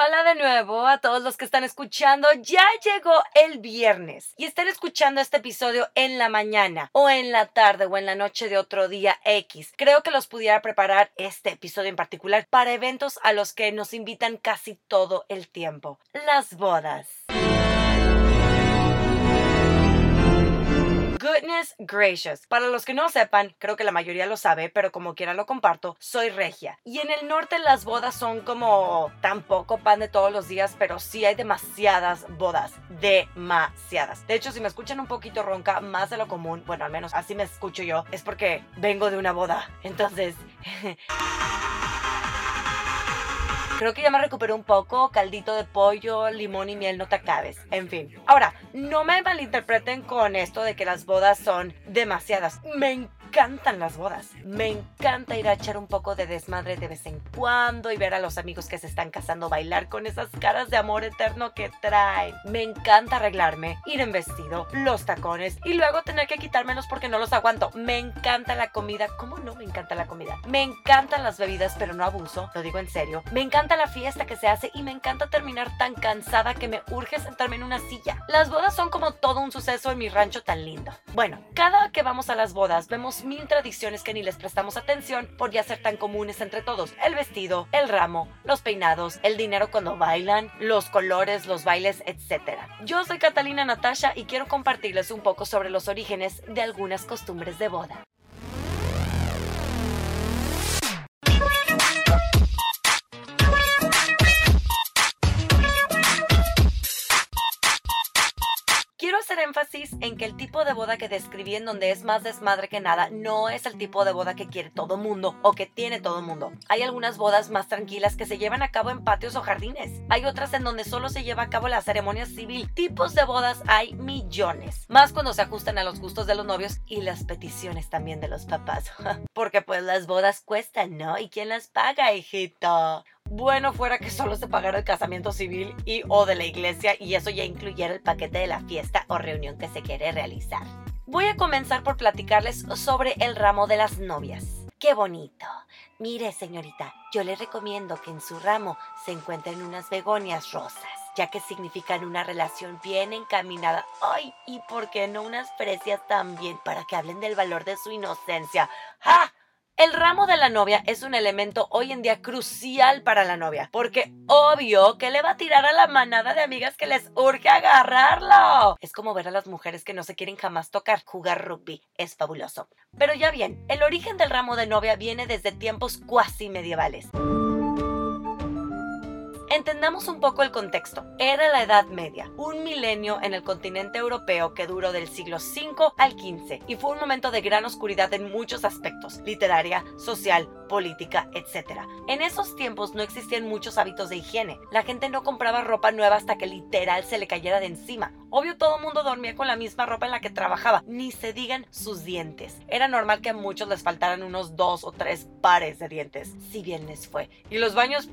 Hola de nuevo a todos los que están escuchando. Ya llegó el viernes y están escuchando este episodio en la mañana o en la tarde o en la noche de otro día X. Creo que los pudiera preparar este episodio en particular para eventos a los que nos invitan casi todo el tiempo. Las bodas. Goodness gracious. Para los que no sepan, creo que la mayoría lo sabe, pero como quiera lo comparto, soy regia. Y en el norte las bodas son como tampoco pan de todos los días, pero sí hay demasiadas bodas. Demasiadas. De hecho, si me escuchan un poquito ronca, más de lo común, bueno, al menos así me escucho yo, es porque vengo de una boda. Entonces... Creo que ya me recuperé un poco, caldito de pollo, limón y miel, no te acabes. En fin. Ahora, no me malinterpreten con esto de que las bodas son demasiadas. Me encantan las bodas. Me encanta ir a echar un poco de desmadre de vez en cuando y ver a los amigos que se están casando bailar con esas caras de amor eterno que traen. Me encanta arreglarme, ir en vestido, los tacones y luego tener que quitármelos porque no los aguanto. Me encanta la comida. ¿Cómo no me encanta la comida? Me encantan las bebidas, pero no abuso. Lo digo en serio. Me encanta la fiesta que se hace y me encanta terminar tan cansada que me urge sentarme en una silla. Las bodas son como todo un suceso en mi rancho tan lindo. Bueno, cada que vamos a las bodas vemos mil tradiciones que ni les prestamos atención por ya ser tan comunes entre todos. El vestido, el ramo, los peinados, el dinero cuando bailan, los colores, los bailes, etc. Yo soy Catalina Natasha y quiero compartirles un poco sobre los orígenes de algunas costumbres de boda. Énfasis en que el tipo de boda que describí en donde es más desmadre que nada no es el tipo de boda que quiere todo mundo o que tiene todo mundo. Hay algunas bodas más tranquilas que se llevan a cabo en patios o jardines. Hay otras en donde solo se lleva a cabo la ceremonia civil. Tipos de bodas hay millones. Más cuando se ajustan a los gustos de los novios y las peticiones también de los papás. Porque pues las bodas cuestan, ¿no? ¿Y quién las paga, hijito? Bueno fuera que solo se pagara el casamiento civil y o de la iglesia y eso ya incluyera el paquete de la fiesta o reunión que se quiere realizar. Voy a comenzar por platicarles sobre el ramo de las novias. ¡Qué bonito! Mire, señorita, yo le recomiendo que en su ramo se encuentren unas begonias rosas, ya que significan una relación bien encaminada. ¡Ay! ¿Y por qué no unas precias también para que hablen del valor de su inocencia? ¡Ja! El ramo de la novia es un elemento hoy en día crucial para la novia, porque obvio que le va a tirar a la manada de amigas que les urge agarrarlo. Es como ver a las mujeres que no se quieren jamás tocar. Jugar rugby es fabuloso. Pero ya bien, el origen del ramo de novia viene desde tiempos cuasi medievales. Entendamos un poco el contexto. Era la Edad Media, un milenio en el continente europeo que duró del siglo V al XV y fue un momento de gran oscuridad en muchos aspectos, literaria, social, política, etc. En esos tiempos no existían muchos hábitos de higiene. La gente no compraba ropa nueva hasta que literal se le cayera de encima. Obvio todo el mundo dormía con la misma ropa en la que trabajaba, ni se digan sus dientes. Era normal que a muchos les faltaran unos dos o tres pares de dientes, si bien les fue. Y los baños...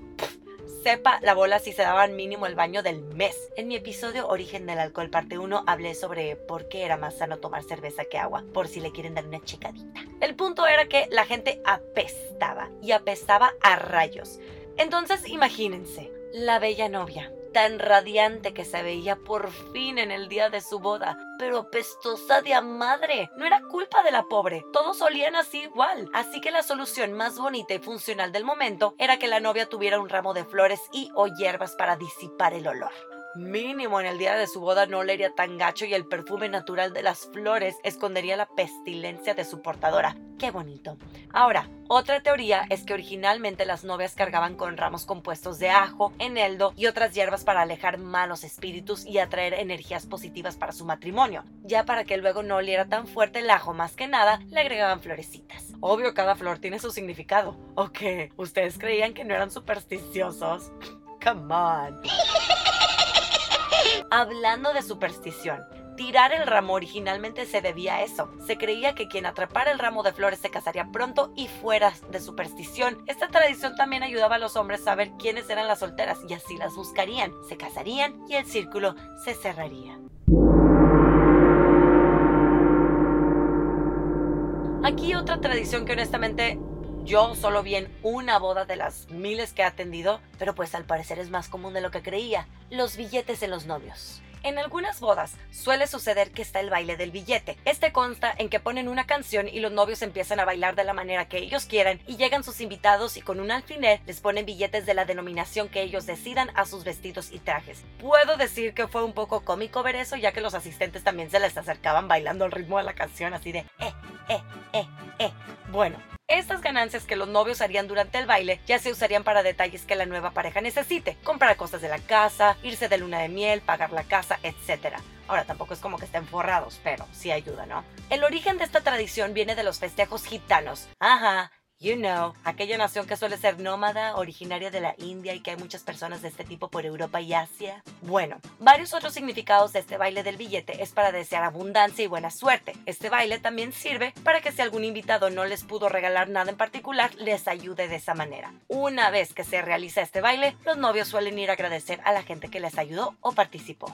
sepa la bola si se daban mínimo el baño del mes. En mi episodio Origen del Alcohol parte 1 hablé sobre por qué era más sano tomar cerveza que agua, por si le quieren dar una checadita. El punto era que la gente apestaba y apestaba a rayos. Entonces imagínense, la bella novia, tan radiante que se veía por fin en el día de su boda, pero apestosa de madre. No era culpa de la pobre, todos olían así igual. Así que la solución más bonita y funcional del momento era que la novia tuviera un ramo de flores y o hierbas para disipar el olor. Mínimo en el día de su boda no le iría tan gacho y el perfume natural de las flores escondería la pestilencia de su portadora. ¡Qué bonito! Ahora, otra teoría es que originalmente las novias cargaban con ramos compuestos de ajo, eneldo y otras hierbas para alejar malos espíritus y atraer energías positivas para su matrimonio. Ya para que luego no oliera tan fuerte el ajo más que nada, le agregaban florecitas. Obvio, cada flor tiene su significado. ¿O qué? ¿Ustedes creían que no eran supersticiosos? Come on. Hablando de superstición, tirar el ramo originalmente se debía a eso. Se creía que quien atrapara el ramo de flores se casaría pronto y fuera de superstición. Esta tradición también ayudaba a los hombres a saber quiénes eran las solteras y así las buscarían, se casarían y el círculo se cerraría. Aquí otra tradición que honestamente Yo solo vi en una boda de las miles que he atendido, pero pues al parecer es más común de lo que creía. Los billetes en los novios. En algunas bodas suele suceder que está el baile del billete. Este consta en que ponen una canción y los novios empiezan a bailar de la manera que ellos quieran y llegan sus invitados y con un alfiler les ponen billetes de la denominación que ellos decidan a sus vestidos y trajes. Puedo decir que fue un poco cómico ver eso ya que los asistentes también se les acercaban bailando al ritmo de la canción así de eh, eh, eh, eh. Bueno, estas ganancias que los novios harían durante el baile ya se usarían para detalles que la nueva pareja necesite, comprar cosas de la casa, irse de luna de miel, pagar la casa, etc. Ahora tampoco es como que estén forrados, pero sí ayuda, ¿no? El origen de esta tradición viene de los festejos gitanos. Ajá, You know, aquella nación que suele ser nómada, originaria de la India y que hay muchas personas de este tipo por Europa y Asia. Bueno, varios otros significados de este baile del billete es para desear abundancia y buena suerte. Este baile también sirve para que si algún invitado no les pudo regalar nada en particular, les ayude de esa manera. Una vez que se realiza este baile, los novios suelen ir a agradecer a la gente que les ayudó o participó.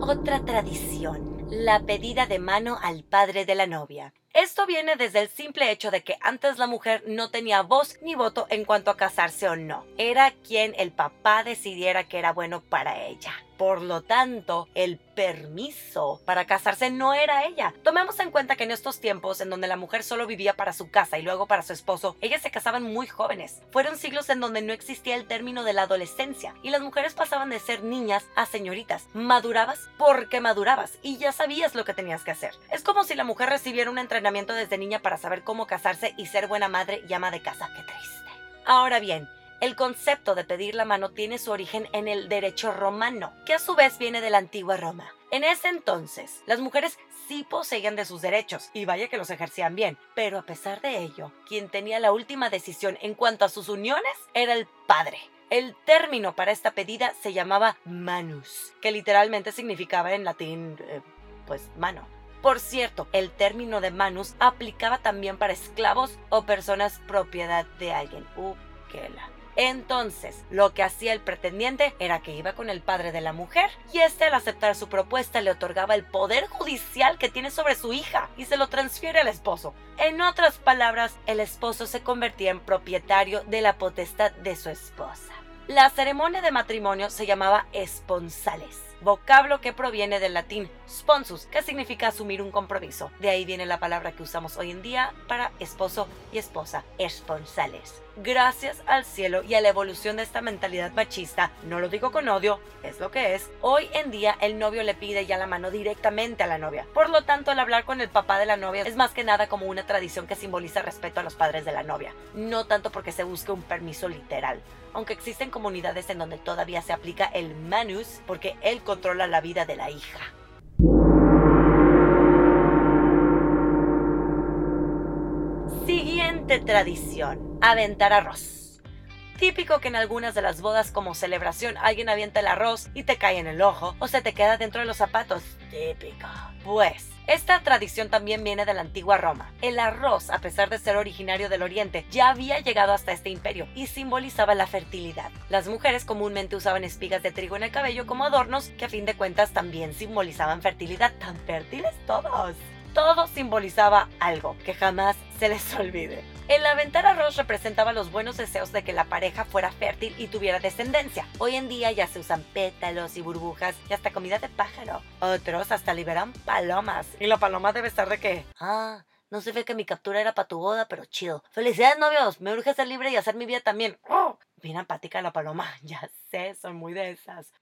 Otra tradición la pedida de mano al padre de la novia. Esto viene desde el simple hecho de que antes la mujer no tenía voz ni voto en cuanto a casarse o no. Era quien el papá decidiera que era bueno para ella. Por lo tanto, el permiso para casarse no era ella. Tomemos en cuenta que en estos tiempos en donde la mujer solo vivía para su casa y luego para su esposo, ellas se casaban muy jóvenes. Fueron siglos en donde no existía el término de la adolescencia y las mujeres pasaban de ser niñas a señoritas. Madurabas porque madurabas y ya sabías lo que tenías que hacer. Es como si la mujer recibiera un entrenamiento desde niña para saber cómo casarse y ser buena madre y ama de casa. Qué triste. Ahora bien, el concepto de pedir la mano tiene su origen en el derecho romano, que a su vez viene de la antigua Roma. En ese entonces, las mujeres sí poseían de sus derechos, y vaya que los ejercían bien, pero a pesar de ello, quien tenía la última decisión en cuanto a sus uniones era el padre. El término para esta pedida se llamaba manus, que literalmente significaba en latín, eh, pues, mano. Por cierto, el término de manus aplicaba también para esclavos o personas propiedad de alguien. Uh, la. Entonces, lo que hacía el pretendiente era que iba con el padre de la mujer y este al aceptar su propuesta le otorgaba el poder judicial que tiene sobre su hija y se lo transfiere al esposo. En otras palabras, el esposo se convertía en propietario de la potestad de su esposa. La ceremonia de matrimonio se llamaba esponsales vocablo que proviene del latín sponsus, que significa asumir un compromiso. De ahí viene la palabra que usamos hoy en día para esposo y esposa, esponsales. Gracias al cielo y a la evolución de esta mentalidad machista, no lo digo con odio, es lo que es, hoy en día el novio le pide ya la mano directamente a la novia. Por lo tanto, el hablar con el papá de la novia es más que nada como una tradición que simboliza respeto a los padres de la novia, no tanto porque se busque un permiso literal aunque existen comunidades en donde todavía se aplica el manus porque él controla la vida de la hija. Siguiente tradición, aventar arroz. Típico que en algunas de las bodas como celebración alguien avienta el arroz y te cae en el ojo o se te queda dentro de los zapatos. Típico. Pues, esta tradición también viene de la antigua Roma. El arroz, a pesar de ser originario del Oriente, ya había llegado hasta este imperio y simbolizaba la fertilidad. Las mujeres comúnmente usaban espigas de trigo en el cabello como adornos que a fin de cuentas también simbolizaban fertilidad. Tan fértiles todos todo simbolizaba algo que jamás se les olvide. El aventar arroz representaba los buenos deseos de que la pareja fuera fértil y tuviera descendencia. Hoy en día ya se usan pétalos y burbujas y hasta comida de pájaro. Otros hasta liberan palomas. Y la paloma debe estar de qué? Ah, no se ve que mi captura era para tu boda, pero chido. Felicidades, novios. Me urge ser libre y hacer mi vida también. ¡Oh! Bien empática la paloma. Ya sé, son muy de esas.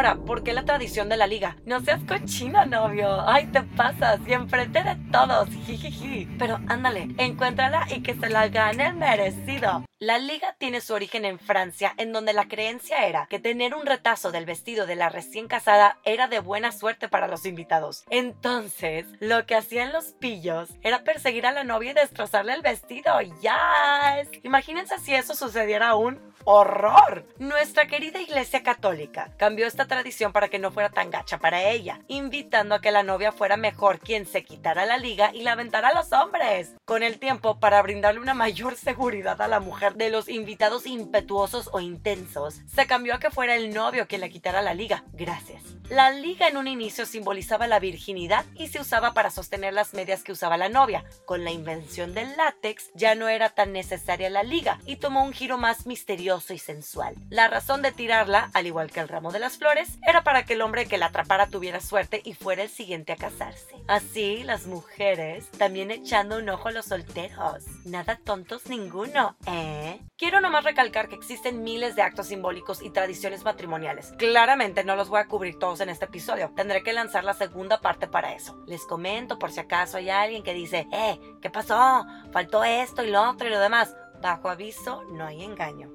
Ahora, ¿por qué la tradición de la liga? No seas cochina, novio. Ay, te pasas y enfrente de todos. Jijiji. Pero ándale, encuéntrala y que se la gane el merecido. La liga tiene su origen en Francia, en donde la creencia era que tener un retazo del vestido de la recién casada era de buena suerte para los invitados. Entonces, lo que hacían los pillos era perseguir a la novia y destrozarle el vestido. ¡Ya! Imagínense si eso sucediera aún horror. Nuestra querida Iglesia Católica cambió esta tradición para que no fuera tan gacha para ella, invitando a que la novia fuera mejor quien se quitara la liga y la aventara a los hombres. Con el tiempo, para brindarle una mayor seguridad a la mujer de los invitados impetuosos o intensos, se cambió a que fuera el novio quien le quitara la liga. Gracias. La liga en un inicio simbolizaba la virginidad y se usaba para sostener las medias que usaba la novia. Con la invención del látex ya no era tan necesaria la liga y tomó un giro más misterioso y sensual. La razón de tirarla, al igual que el ramo de las flores, era para que el hombre que la atrapara tuviera suerte y fuera el siguiente a casarse. Así, las mujeres también echando un ojo a los solteros. Nada tontos ninguno, ¿eh? Quiero nomás recalcar que existen miles de actos simbólicos y tradiciones matrimoniales. Claramente no los voy a cubrir todos en este episodio. Tendré que lanzar la segunda parte para eso. Les comento por si acaso hay alguien que dice, eh, ¿qué pasó? Faltó esto y lo otro y lo demás. Bajo aviso, no hay engaño.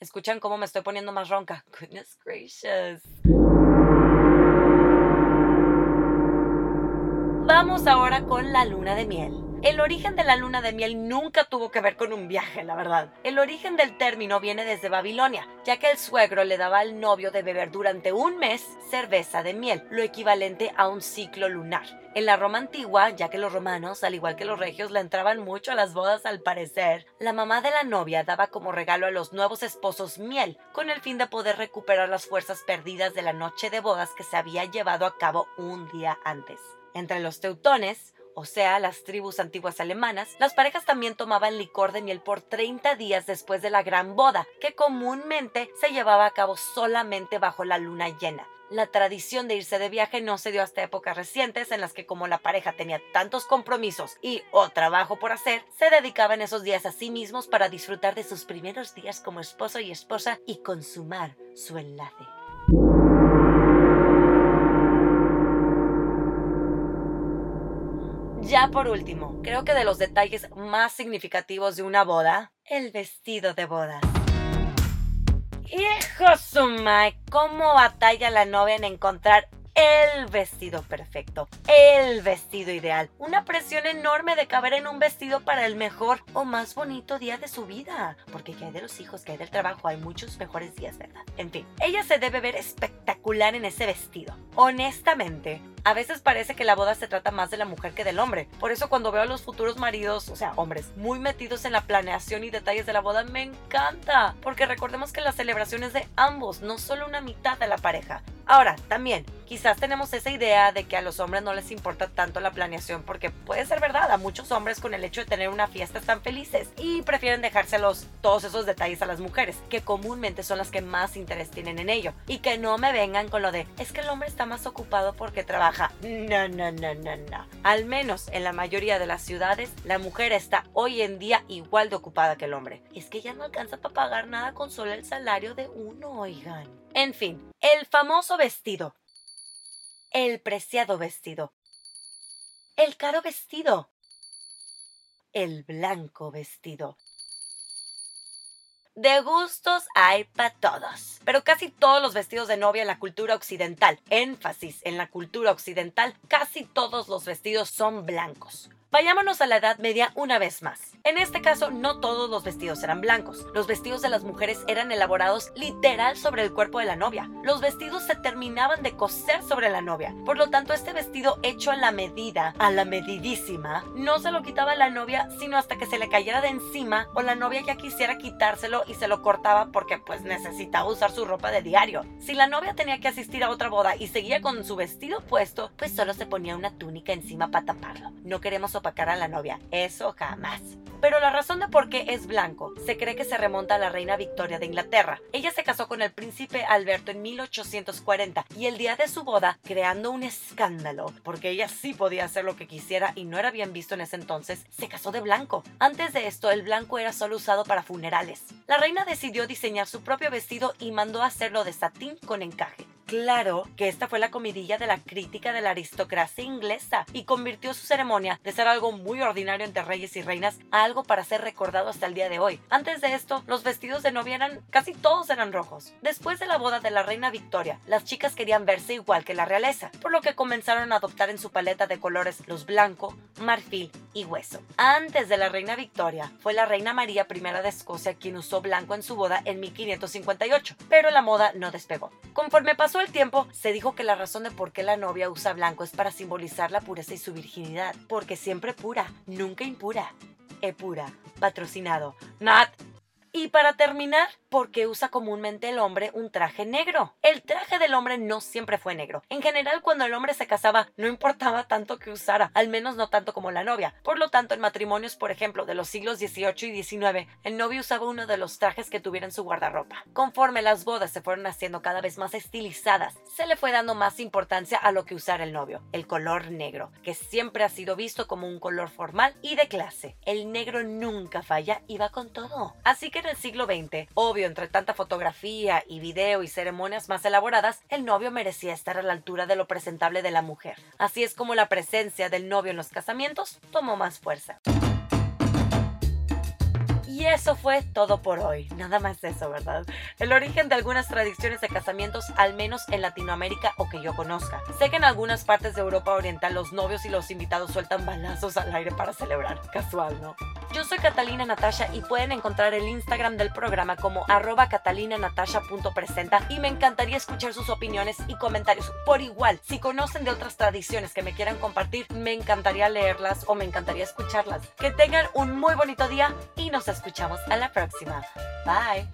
Escuchan cómo me estoy poniendo más ronca. Goodness gracious. Vamos ahora con la luna de miel. El origen de la luna de miel nunca tuvo que ver con un viaje, la verdad. El origen del término viene desde Babilonia, ya que el suegro le daba al novio de beber durante un mes cerveza de miel, lo equivalente a un ciclo lunar. En la Roma antigua, ya que los romanos, al igual que los regios, le entraban mucho a las bodas al parecer, la mamá de la novia daba como regalo a los nuevos esposos miel, con el fin de poder recuperar las fuerzas perdidas de la noche de bodas que se había llevado a cabo un día antes. Entre los teutones, o sea, las tribus antiguas alemanas, las parejas también tomaban licor de miel por 30 días después de la gran boda, que comúnmente se llevaba a cabo solamente bajo la luna llena. La tradición de irse de viaje no se dio hasta épocas recientes en las que como la pareja tenía tantos compromisos y o trabajo por hacer, se dedicaban esos días a sí mismos para disfrutar de sus primeros días como esposo y esposa y consumar su enlace. Por último, creo que de los detalles más significativos de una boda, el vestido de boda. Hijo sumai, cómo batalla la novia en encontrar el vestido perfecto, el vestido ideal. Una presión enorme de caber en un vestido para el mejor o más bonito día de su vida. Porque que hay de los hijos, que hay del trabajo, hay muchos mejores días, ¿verdad? En fin, ella se debe ver espectacular en ese vestido. Honestamente, a veces parece que la boda se trata más de la mujer que del hombre. Por eso cuando veo a los futuros maridos, o sea, hombres, muy metidos en la planeación y detalles de la boda, me encanta. Porque recordemos que la celebración es de ambos, no solo una mitad de la pareja. Ahora, también, quizás tenemos esa idea de que a los hombres no les importa tanto la planeación porque puede ser verdad, a muchos hombres con el hecho de tener una fiesta están felices y prefieren dejárselos todos esos detalles a las mujeres, que comúnmente son las que más interés tienen en ello. Y que no me vengan con lo de, es que el hombre está más ocupado porque trabaja. No, no, no, no, no. Al menos en la mayoría de las ciudades, la mujer está hoy en día igual de ocupada que el hombre. Es que ya no alcanza para pagar nada con solo el salario de uno, oigan. En fin, el famoso vestido. El preciado vestido. El caro vestido. El blanco vestido. De gustos hay para todos, pero casi todos los vestidos de novia en la cultura occidental, énfasis en la cultura occidental, casi todos los vestidos son blancos. Vayámonos a la Edad Media una vez más. En este caso, no todos los vestidos eran blancos. Los vestidos de las mujeres eran elaborados literal sobre el cuerpo de la novia. Los vestidos se terminaban de coser sobre la novia. Por lo tanto, este vestido hecho a la medida, a la medidísima, no se lo quitaba la novia sino hasta que se le cayera de encima o la novia ya quisiera quitárselo y se lo cortaba porque pues necesitaba usar su ropa de diario. Si la novia tenía que asistir a otra boda y seguía con su vestido puesto, pues solo se ponía una túnica encima para taparlo. No queremos opacar a la novia, eso jamás. Pero la razón de por qué es blanco se cree que se remonta a la reina Victoria de Inglaterra. Ella se casó con el príncipe Alberto en 1840 y el día de su boda, creando un escándalo, porque ella sí podía hacer lo que quisiera y no era bien visto en ese entonces, se casó de blanco. Antes de esto, el blanco era solo usado para funerales. La reina decidió diseñar su propio vestido y mandó hacerlo de satín con encaje. Claro que esta fue la comidilla de la crítica de la aristocracia inglesa y convirtió su ceremonia de ser algo muy ordinario entre reyes y reinas a algo para ser recordado hasta el día de hoy. Antes de esto, los vestidos de novia eran casi todos eran rojos. Después de la boda de la reina Victoria, las chicas querían verse igual que la realeza, por lo que comenzaron a adoptar en su paleta de colores los blanco, marfil y hueso. Antes de la reina Victoria, fue la reina María I de Escocia quien usó blanco en su boda en 1558, pero la moda no despegó. Conforme pasó el tiempo, se dijo que la razón de por qué la novia usa blanco es para simbolizar la pureza y su virginidad, porque siempre pura, nunca impura. E pura, patrocinado. Nat. Y para terminar, porque usa comúnmente el hombre un traje negro. El traje del hombre no siempre fue negro. En general, cuando el hombre se casaba, no importaba tanto que usara, al menos no tanto como la novia. Por lo tanto, en matrimonios, por ejemplo, de los siglos XVIII y XIX, el novio usaba uno de los trajes que tuviera en su guardarropa. Conforme las bodas se fueron haciendo cada vez más estilizadas, se le fue dando más importancia a lo que usara el novio, el color negro, que siempre ha sido visto como un color formal y de clase. El negro nunca falla y va con todo. Así en el siglo XX, obvio entre tanta fotografía y video y ceremonias más elaboradas, el novio merecía estar a la altura de lo presentable de la mujer. Así es como la presencia del novio en los casamientos tomó más fuerza. Y eso fue todo por hoy. Nada más eso, ¿verdad? El origen de algunas tradiciones de casamientos, al menos en Latinoamérica o que yo conozca. Sé que en algunas partes de Europa Oriental los novios y los invitados sueltan balazos al aire para celebrar. Casual, ¿no? Yo soy Catalina Natasha y pueden encontrar el Instagram del programa como arroba catalinanatasha.presenta y me encantaría escuchar sus opiniones y comentarios por igual. Si conocen de otras tradiciones que me quieran compartir, me encantaría leerlas o me encantaría escucharlas. Que tengan un muy bonito día y nos escuchamos a la próxima. Bye.